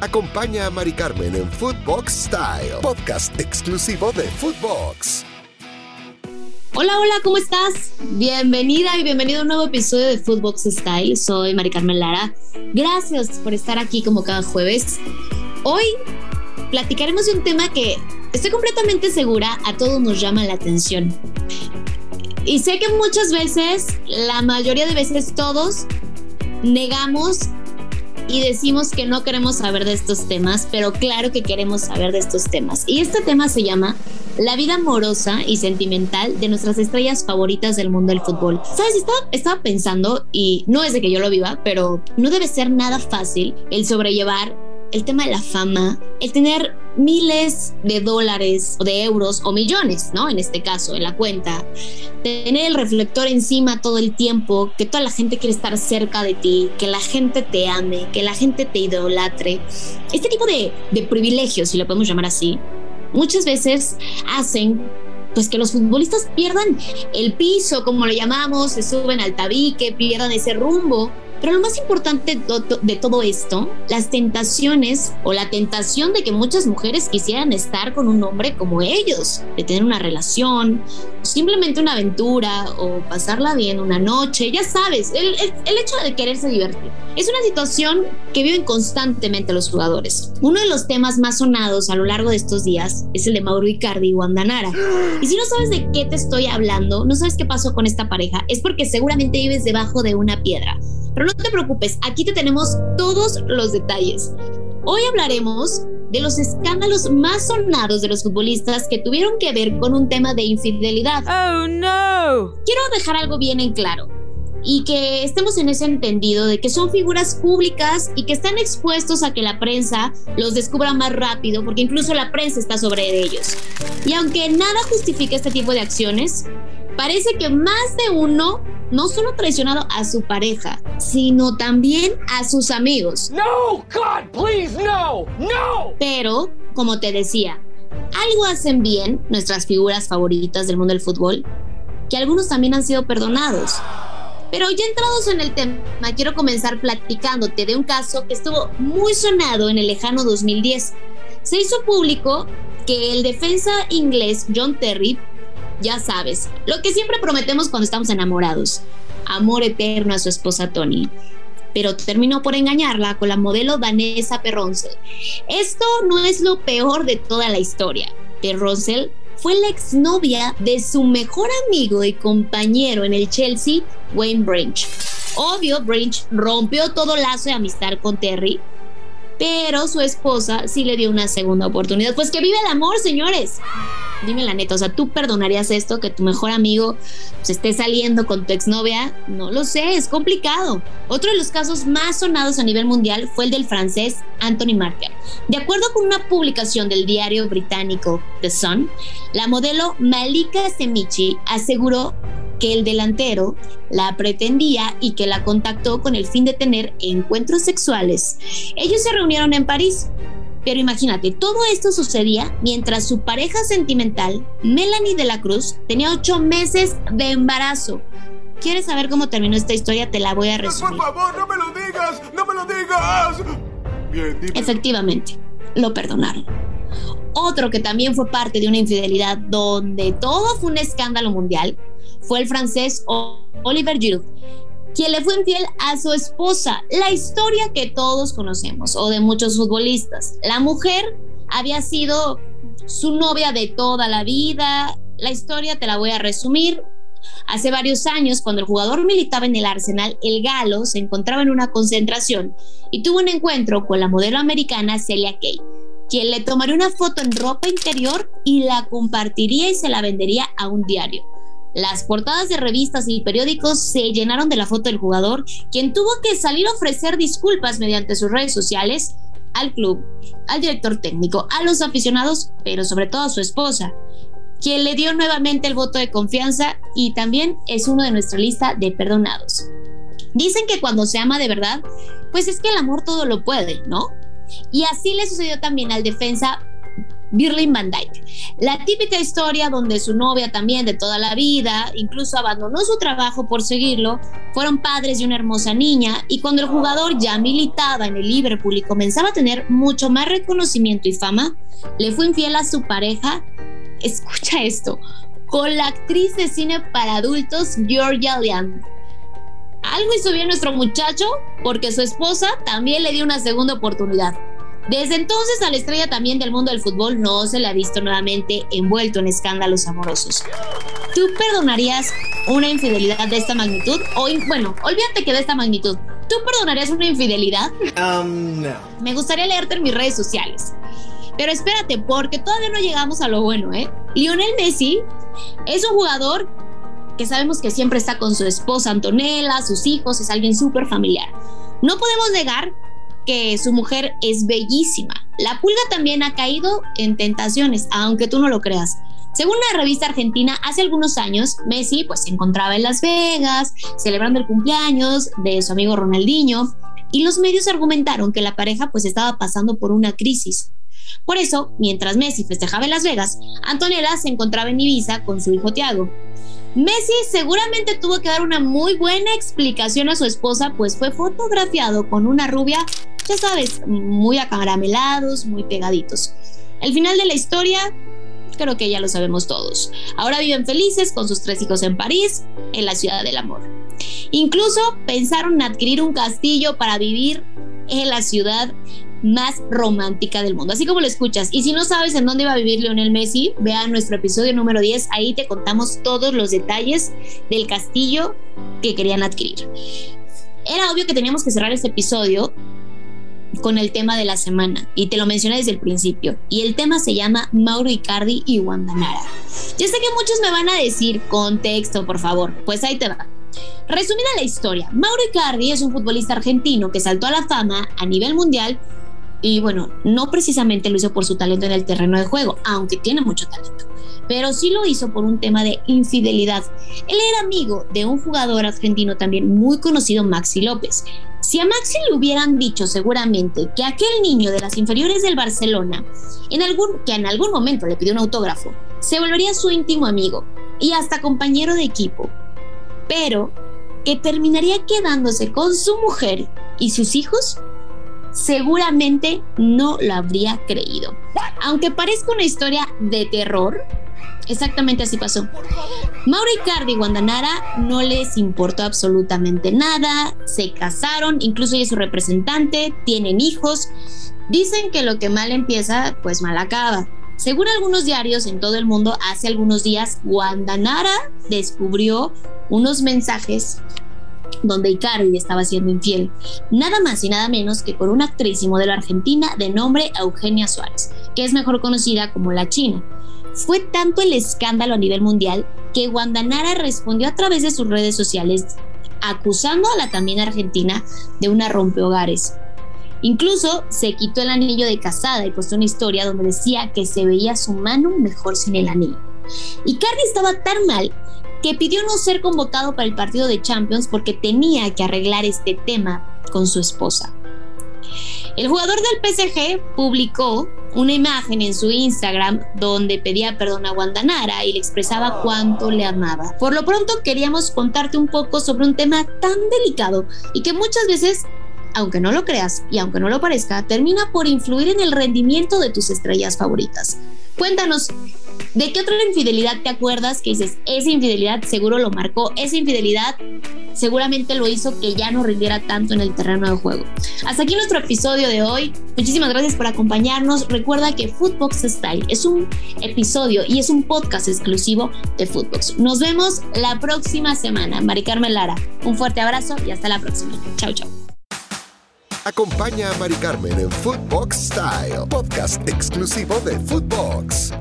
Acompaña a Mari Carmen en Footbox Style, podcast exclusivo de Footbox. Hola, hola, ¿cómo estás? Bienvenida y bienvenido a un nuevo episodio de Footbox Style. Soy Mari Carmen Lara. Gracias por estar aquí como cada jueves. Hoy platicaremos de un tema que estoy completamente segura a todos nos llama la atención. Y sé que muchas veces, la mayoría de veces todos, negamos y decimos que no queremos saber de estos temas, pero claro que queremos saber de estos temas. Y este tema se llama la vida amorosa y sentimental de nuestras estrellas favoritas del mundo del fútbol. ¿Sabes? Estaba, pensando, y no es de que yo lo viva, pero no debe ser nada fácil el sobrellevar el tema de la fama, el tener miles de dólares o de euros o millones, ¿no? En este caso, en la cuenta, tener el reflector encima todo el tiempo, que toda la gente quiere estar cerca de ti, que la gente te ame, que la gente te idolatre. Este tipo de, de privilegios, si lo podemos llamar así, muchas veces hacen pues que los futbolistas pierdan el piso, como lo llamamos, se suben al tabique, pierdan ese rumbo pero lo más importante de todo esto, las tentaciones o la tentación de que muchas mujeres quisieran estar con un hombre como ellos, de tener una relación, simplemente una aventura o pasarla bien una noche, ya sabes, el, hecho de quererse divertir. Es una situación que viven constantemente los jugadores. Uno de los temas más sonados a lo largo de estos días es el de Mauro Icardi y Wanda Nara. Y si no sabes de qué te estoy hablando, no sabes qué pasó con esta pareja, es porque seguramente vives debajo de una piedra. Pero no te preocupes, aquí te tenemos todos los detalles. Hoy hablaremos de los escándalos más sonados de los futbolistas que tuvieron que ver con un tema de infidelidad. Oh no. Quiero dejar algo bien en claro y que estemos en ese entendido de que son figuras públicas y que están expuestos a que la prensa los descubra más rápido, porque incluso la prensa está sobre ellos. Y aunque nada justifica este tipo de acciones, parece que más de uno no solo traicionado a su pareja, sino también a sus amigos. No, God, please, no, no. Pero, como te decía, algo hacen bien nuestras figuras favoritas del mundo del fútbol, que algunos también han sido perdonados. Pero ya entrados en el tema, quiero comenzar platicándote de un caso que estuvo muy sonado en el lejano 2010. Se hizo público que el defensa inglés John Terry ya sabes, lo que siempre prometemos cuando estamos enamorados, amor eterno a su esposa Tony. Pero terminó por engañarla con la modelo Vanessa Perroncel. Esto no es lo peor de toda la historia. Perroncel fue la exnovia de su mejor amigo y compañero en el Chelsea, Wayne Branch. Obvio, Branch rompió todo lazo de amistad con Terry, pero su esposa sí le dio una segunda oportunidad. Pues que vive el amor, señores. Dime la neta, o sea, ¿tú perdonarías esto? Que tu mejor amigo se esté saliendo con tu exnovia. No lo sé, es complicado. Otro de los casos más sonados a nivel mundial fue el del francés Anthony Martial. De acuerdo con una publicación del diario británico The Sun, la modelo Malika Semichi aseguró que el delantero la pretendía y que la contactó con el fin de tener encuentros sexuales. Ellos se reunieron en París. Pero imagínate, todo esto sucedía mientras su pareja sentimental, Melanie de la Cruz, tenía ocho meses de embarazo. ¿Quieres saber cómo terminó esta historia? Te la voy a resumir. Por favor, no me lo digas, no me lo digas. Bien, Efectivamente, lo perdonaron. Otro que también fue parte de una infidelidad donde todo fue un escándalo mundial fue el francés Oliver Giroud, quien le fue infiel a su esposa. La historia que todos conocemos, o de muchos futbolistas. La mujer había sido su novia de toda la vida. La historia te la voy a resumir. Hace varios años, cuando el jugador militaba en el Arsenal, el galo se encontraba en una concentración y tuvo un encuentro con la modelo americana Celia Kay, quien le tomaría una foto en ropa interior y la compartiría y se la vendería a un diario. Las portadas de revistas y periódicos se llenaron de la foto del jugador, quien tuvo que salir a ofrecer disculpas mediante sus redes sociales al club, al director técnico, a los aficionados, pero sobre todo a su esposa, quien le dio nuevamente el voto de confianza y también es uno de nuestra lista de perdonados. Dicen que cuando se ama de verdad, pues es que el amor todo lo puede, ¿no? Y así le sucedió también al defensa Virlin van Dijk. La típica historia donde su novia también de toda la vida, incluso abandonó su trabajo por seguirlo, fueron padres de una hermosa niña y cuando el jugador ya militaba en el Liverpool y comenzaba a tener mucho más reconocimiento y fama, le fue infiel a su pareja. Escucha esto, con la actriz de cine para adultos Georgia Leand. Algo hizo bien nuestro muchacho porque su esposa también le dio una segunda oportunidad. Desde entonces a la estrella también del mundo del fútbol no se le ha visto nuevamente envuelto en escándalos amorosos. ¿Tú perdonarías una infidelidad de esta magnitud? O, bueno, olvídate que de esta magnitud. ¿Tú perdonarías una infidelidad? Um, no. Me gustaría leerte en mis redes sociales. Pero espérate, porque todavía no llegamos a lo bueno, ¿eh? Lionel Messi es un jugador que sabemos que siempre está con su esposa Antonella, sus hijos, es alguien súper familiar. No podemos negar que su mujer es bellísima. La pulga también ha caído en tentaciones, aunque tú no lo creas. Según la revista argentina, hace algunos años, Messi pues se encontraba en Las Vegas, celebrando el cumpleaños de su amigo Ronaldinho, y los medios argumentaron que la pareja pues estaba pasando por una crisis. Por eso, mientras Messi festejaba en Las Vegas, Antonella se encontraba en Ibiza con su hijo Tiago. Messi seguramente tuvo que dar una muy buena explicación a su esposa, pues fue fotografiado con una rubia ya sabes, muy acaramelados, muy pegaditos. El final de la historia, creo que ya lo sabemos todos. Ahora viven felices con sus tres hijos en París, en la ciudad del amor. Incluso pensaron en adquirir un castillo para vivir en la ciudad más romántica del mundo, así como lo escuchas. Y si no sabes en dónde va a vivir Lionel Messi, vea nuestro episodio número 10, ahí te contamos todos los detalles del castillo que querían adquirir. Era obvio que teníamos que cerrar este episodio con el tema de la semana y te lo mencioné desde el principio. Y el tema se llama Mauro Icardi y Nara. Yo sé que muchos me van a decir contexto, por favor. Pues ahí te va. Resumida la historia, Mauro Icardi es un futbolista argentino que saltó a la fama a nivel mundial y bueno, no precisamente lo hizo por su talento en el terreno de juego, aunque tiene mucho talento, pero sí lo hizo por un tema de infidelidad. Él era amigo de un jugador argentino también muy conocido, Maxi López, si a Maxi le hubieran dicho seguramente que aquel niño de las inferiores del Barcelona, en algún, que en algún momento le pidió un autógrafo, se volvería su íntimo amigo y hasta compañero de equipo, pero que terminaría quedándose con su mujer y sus hijos, seguramente no lo habría creído. Aunque parezca una historia de terror, Exactamente así pasó. Mauro Icardi y Guandanara no les importó absolutamente nada, se casaron, incluso ella es su representante, tienen hijos. Dicen que lo que mal empieza, pues mal acaba. Según algunos diarios en todo el mundo, hace algunos días Guandanara descubrió unos mensajes donde Icardi estaba siendo infiel, nada más y nada menos que por una actriz y modelo argentina de nombre Eugenia Suárez, que es mejor conocida como la China. Fue tanto el escándalo a nivel mundial que Guandanara respondió a través de sus redes sociales acusando a la también argentina de una rompehogares. Incluso se quitó el anillo de casada y puso una historia donde decía que se veía su mano mejor sin el anillo. Y Cardi estaba tan mal que pidió no ser convocado para el partido de Champions porque tenía que arreglar este tema con su esposa. El jugador del PSG publicó una imagen en su Instagram donde pedía perdón a Guandanara y le expresaba cuánto le amaba. Por lo pronto queríamos contarte un poco sobre un tema tan delicado y que muchas veces aunque no lo creas y aunque no lo parezca, termina por influir en el rendimiento de tus estrellas favoritas. Cuéntanos, ¿De qué otra infidelidad te acuerdas que dices, esa infidelidad seguro lo marcó, esa infidelidad seguramente lo hizo que ya no rindiera tanto en el terreno de juego? Hasta aquí nuestro episodio de hoy. Muchísimas gracias por acompañarnos. Recuerda que Footbox Style es un episodio y es un podcast exclusivo de Footbox. Nos vemos la próxima semana. Mari Carmen Lara, un fuerte abrazo y hasta la próxima. Chao, chao. Acompaña a Mari Carmen en Footbox Style, podcast exclusivo de Footbox.